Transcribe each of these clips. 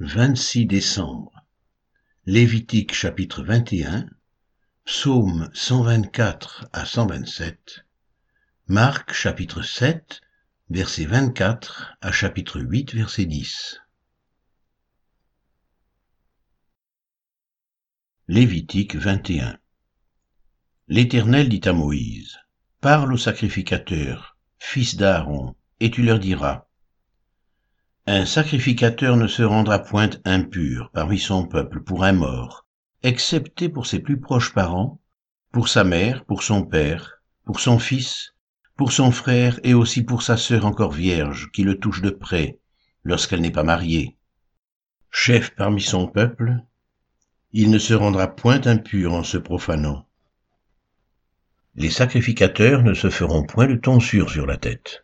26 décembre. Lévitique chapitre 21, Psaume 124 à 127, Marc chapitre 7, verset 24 à chapitre 8, verset 10. Lévitique 21 L'Éternel dit à Moïse, Parle aux sacrificateurs, fils d'Aaron, et tu leur diras, un sacrificateur ne se rendra point impur parmi son peuple pour un mort, excepté pour ses plus proches parents, pour sa mère, pour son père, pour son fils, pour son frère et aussi pour sa sœur encore vierge qui le touche de près lorsqu'elle n'est pas mariée. Chef parmi son peuple, il ne se rendra point impur en se profanant. Les sacrificateurs ne se feront point de tonsure sur la tête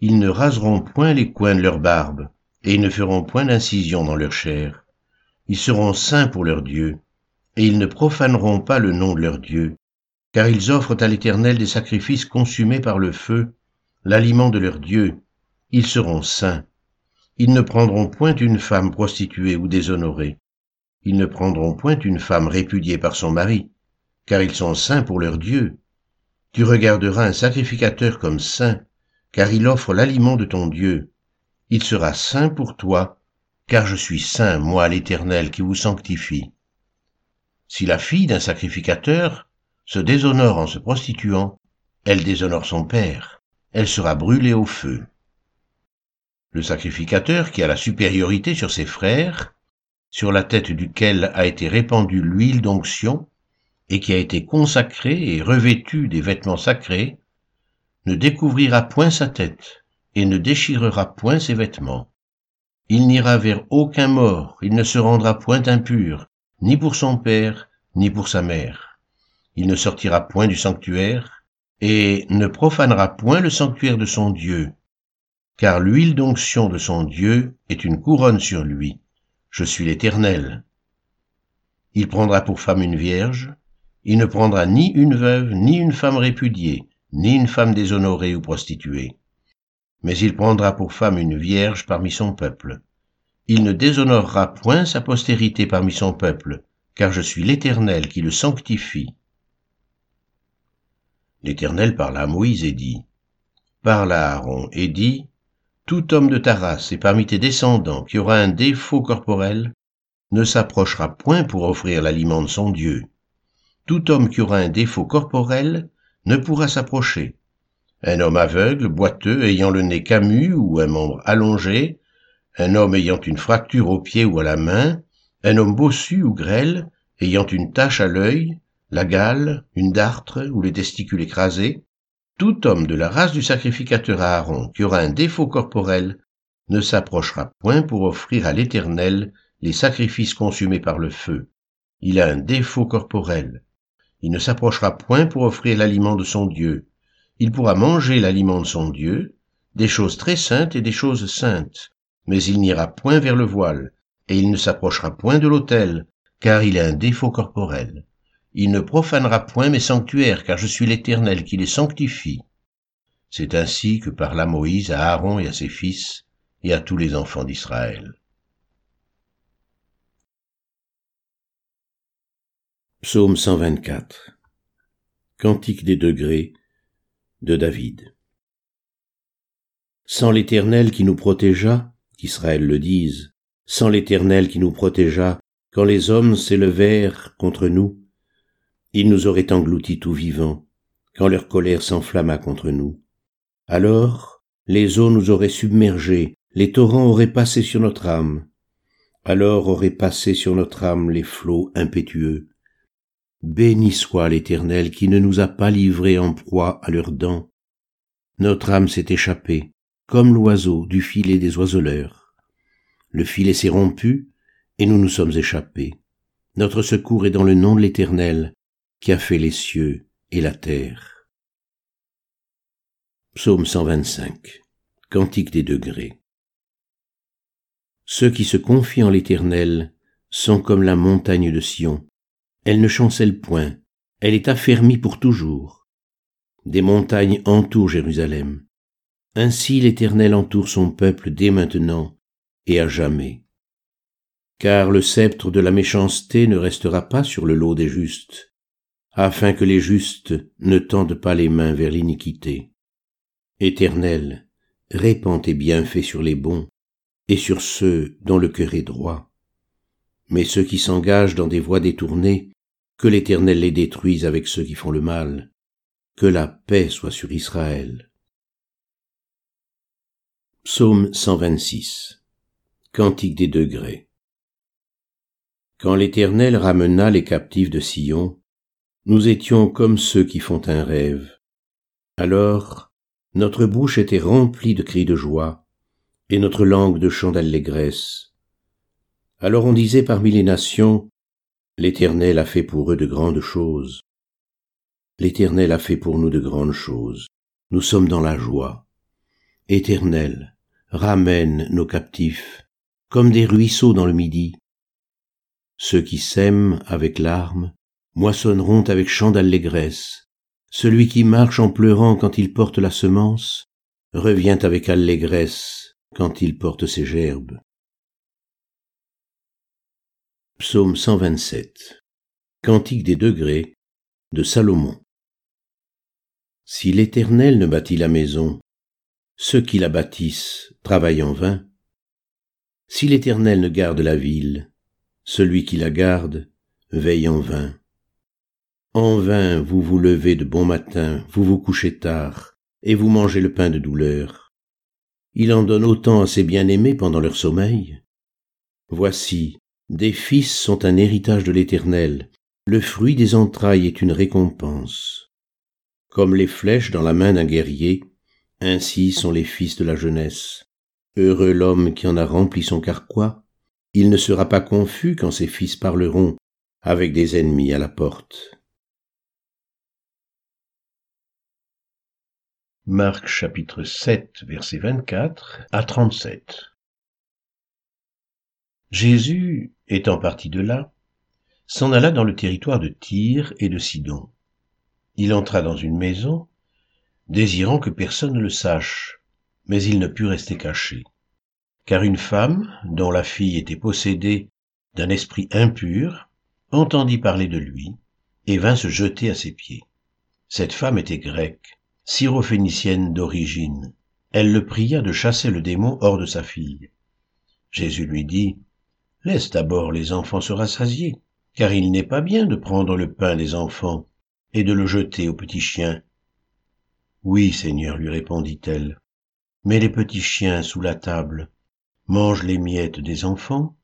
ils ne raseront point les coins de leur barbe, et ils ne feront point d'incision dans leur chair. Ils seront saints pour leur Dieu, et ils ne profaneront pas le nom de leur Dieu, car ils offrent à l'Éternel des sacrifices consumés par le feu, l'aliment de leur Dieu. Ils seront saints. Ils ne prendront point une femme prostituée ou déshonorée. Ils ne prendront point une femme répudiée par son mari, car ils sont saints pour leur Dieu. Tu regarderas un sacrificateur comme saint, car il offre l'aliment de ton Dieu. Il sera saint pour toi, car je suis saint, moi l'Éternel, qui vous sanctifie. Si la fille d'un sacrificateur se déshonore en se prostituant, elle déshonore son père, elle sera brûlée au feu. Le sacrificateur qui a la supériorité sur ses frères, sur la tête duquel a été répandue l'huile d'onction, et qui a été consacré et revêtu des vêtements sacrés, ne découvrira point sa tête, et ne déchirera point ses vêtements. Il n'ira vers aucun mort, il ne se rendra point impur, ni pour son père, ni pour sa mère. Il ne sortira point du sanctuaire, et ne profanera point le sanctuaire de son Dieu, car l'huile d'onction de son Dieu est une couronne sur lui. Je suis l'Éternel. Il prendra pour femme une vierge, il ne prendra ni une veuve, ni une femme répudiée, ni une femme déshonorée ou prostituée. Mais il prendra pour femme une vierge parmi son peuple. Il ne déshonorera point sa postérité parmi son peuple, car je suis l'Éternel qui le sanctifie. L'Éternel parla à Moïse et dit, Parle à Aaron et dit, Tout homme de ta race et parmi tes descendants qui aura un défaut corporel ne s'approchera point pour offrir l'aliment de son Dieu. Tout homme qui aura un défaut corporel ne pourra s'approcher. Un homme aveugle, boiteux, ayant le nez camus ou un membre allongé, un homme ayant une fracture au pied ou à la main, un homme bossu ou grêle, ayant une tache à l'œil, la gale, une dartre ou les testicules écrasés, tout homme de la race du sacrificateur Aaron qui aura un défaut corporel ne s'approchera point pour offrir à l'Éternel les sacrifices consumés par le feu. Il a un défaut corporel. Il ne s'approchera point pour offrir l'aliment de son Dieu. Il pourra manger l'aliment de son Dieu, des choses très saintes et des choses saintes, mais il n'ira point vers le voile, et il ne s'approchera point de l'autel, car il a un défaut corporel. Il ne profanera point mes sanctuaires, car je suis l'Éternel qui les sanctifie. C'est ainsi que parla Moïse à Aaron et à ses fils, et à tous les enfants d'Israël. Psaume 124 Cantique des degrés de David Sans l'Éternel qui nous protégea, qu'Israël le dise, sans l'Éternel qui nous protégea, quand les hommes s'élevèrent contre nous, ils nous auraient engloutis tout vivants, quand leur colère s'enflamma contre nous. Alors, les eaux nous auraient submergés, les torrents auraient passé sur notre âme. Alors auraient passé sur notre âme les flots impétueux. Béni soit l'Éternel qui ne nous a pas livrés en proie à leurs dents. Notre âme s'est échappée, comme l'oiseau du filet des oiseleurs. Le filet s'est rompu, et nous nous sommes échappés. Notre secours est dans le nom de l'Éternel, qui a fait les cieux et la terre. Psaume 125 Cantique des degrés Ceux qui se confient en l'Éternel sont comme la montagne de Sion, elle ne chancelle point, elle est affermie pour toujours. Des montagnes entourent Jérusalem. Ainsi l'Éternel entoure son peuple dès maintenant et à jamais. car le sceptre de la méchanceté ne restera pas sur le lot des justes, afin que les justes ne tendent pas les mains vers l'iniquité. Éternel, répands tes bienfaits sur les bons et sur ceux dont le cœur est droit. Mais ceux qui s'engagent dans des voies détournées, que l'Éternel les détruise avec ceux qui font le mal. Que la paix soit sur Israël. Psaume 126 Cantique des degrés Quand l'Éternel ramena les captifs de Sion, nous étions comme ceux qui font un rêve. Alors notre bouche était remplie de cris de joie, et notre langue de chants d'allégresse. Alors on disait parmi les nations, L'Éternel a fait pour eux de grandes choses. L'Éternel a fait pour nous de grandes choses. Nous sommes dans la joie. Éternel, ramène nos captifs, comme des ruisseaux dans le midi. Ceux qui sèment avec larmes moissonneront avec chants d'allégresse. Celui qui marche en pleurant quand il porte la semence revient avec allégresse quand il porte ses gerbes. Psaume 127 Cantique des degrés de Salomon Si l'Éternel ne bâtit la maison, ceux qui la bâtissent travaillent en vain. Si l'Éternel ne garde la ville, celui qui la garde veille en vain. En vain vous vous levez de bon matin, vous vous couchez tard, et vous mangez le pain de douleur. Il en donne autant à ses bien-aimés pendant leur sommeil. Voici, des fils sont un héritage de l'Éternel, le fruit des entrailles est une récompense. Comme les flèches dans la main d'un guerrier, ainsi sont les fils de la jeunesse. Heureux l'homme qui en a rempli son carquois, il ne sera pas confus quand ses fils parleront, avec des ennemis à la porte. Marc chapitre 7 verset 24 à 37. Jésus, étant parti de là, s'en alla dans le territoire de Tyr et de Sidon. Il entra dans une maison, désirant que personne ne le sache, mais il ne put rester caché. Car une femme, dont la fille était possédée d'un esprit impur, entendit parler de lui, et vint se jeter à ses pieds. Cette femme était grecque, syrophénicienne d'origine. Elle le pria de chasser le démon hors de sa fille. Jésus lui dit, Laisse d'abord les enfants se rassasier, car il n'est pas bien de prendre le pain des enfants et de le jeter aux petits chiens. Oui, Seigneur, lui répondit-elle, mais les petits chiens sous la table mangent les miettes des enfants.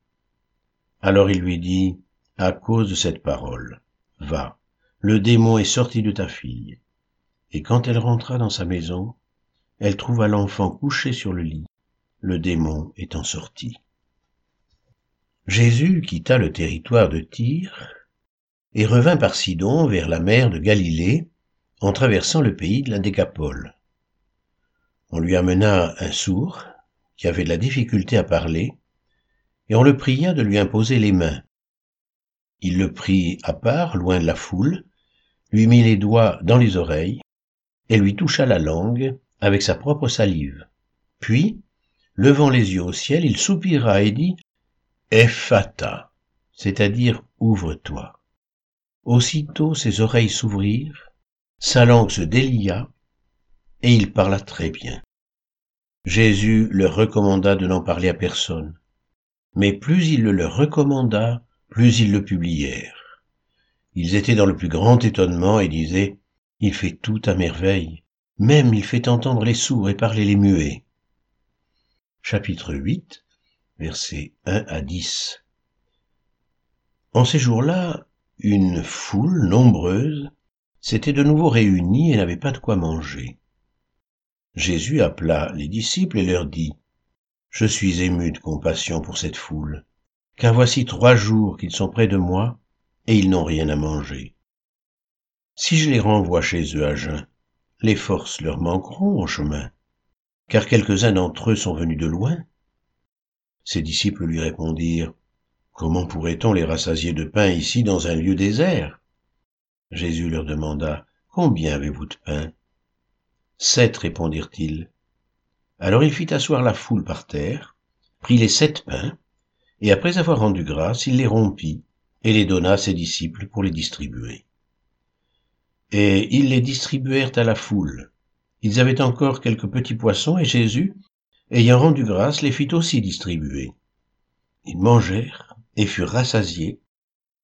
Alors il lui dit, à cause de cette parole, va, le démon est sorti de ta fille et quand elle rentra dans sa maison, elle trouva l'enfant couché sur le lit, le démon étant sorti. Jésus quitta le territoire de Tyr et revint par Sidon vers la mer de Galilée en traversant le pays de la Décapole. On lui amena un sourd qui avait de la difficulté à parler et on le pria de lui imposer les mains. Il le prit à part, loin de la foule, lui mit les doigts dans les oreilles et lui toucha la langue avec sa propre salive. Puis, levant les yeux au ciel, il soupira et dit Ephata, c'est-à-dire ouvre-toi. Aussitôt ses oreilles s'ouvrirent, sa langue se délia, et il parla très bien. Jésus leur recommanda de n'en parler à personne. Mais plus il le leur recommanda, plus ils le publièrent. Ils étaient dans le plus grand étonnement et disaient, il fait tout à merveille. Même il fait entendre les sourds et parler les muets. Chapitre 8, versets 1 à 10. En ces jours-là, une foule nombreuse s'était de nouveau réunie et n'avait pas de quoi manger. Jésus appela les disciples et leur dit, Je suis ému de compassion pour cette foule, car voici trois jours qu'ils sont près de moi, et ils n'ont rien à manger. Si je les renvoie chez eux à jeun, les forces leur manqueront en chemin, car quelques-uns d'entre eux sont venus de loin. Ses disciples lui répondirent, Comment pourrait-on les rassasier de pain ici dans un lieu désert? Jésus leur demanda, Combien avez-vous de pain? Sept, répondirent-ils. Alors il fit asseoir la foule par terre, prit les sept pains, et après avoir rendu grâce, il les rompit et les donna à ses disciples pour les distribuer. Et ils les distribuèrent à la foule. Ils avaient encore quelques petits poissons, et Jésus, ayant rendu grâce, les fit aussi distribuer. Ils mangèrent et furent rassasiés,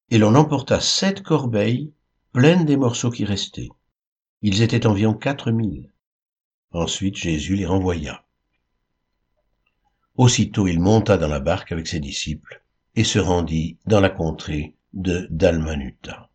et l'on emporta sept corbeilles pleines des morceaux qui restaient. Ils étaient environ quatre mille. Ensuite Jésus les renvoya. Aussitôt il monta dans la barque avec ses disciples et se rendit dans la contrée de Dalmanuta.